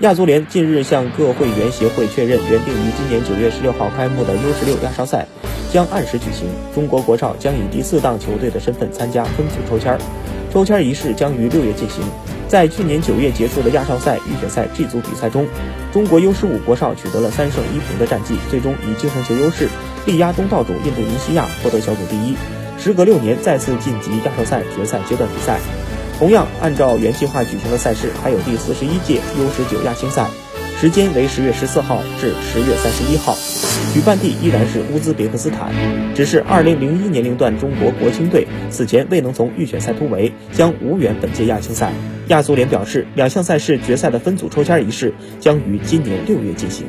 亚足联近日向各会员协会确认，原定于今年九月十六号开幕的 U 十六亚少赛将按时举行。中国国少将以第四档球队的身份参加分组抽签，抽签仪式将于六月进行。在去年九月结束的亚少赛预选赛 G 组比赛中，中国 U 十五国少取得了三胜一平的战绩，最终以净胜球优势力压东道主印度尼西亚，获得小组第一。时隔六年，再次晋级亚少赛决赛阶段比赛。同样，按照原计划举行的赛事还有第四十一届 U 十九亚青赛，时间为十月十四号至十月三十一号，举办地依然是乌兹别克斯坦。只是二零零一年龄段中国国青队此前未能从预选赛突围，将无缘本届亚青赛。亚足联表示，两项赛事决赛的分组抽签仪式将于今年六月进行。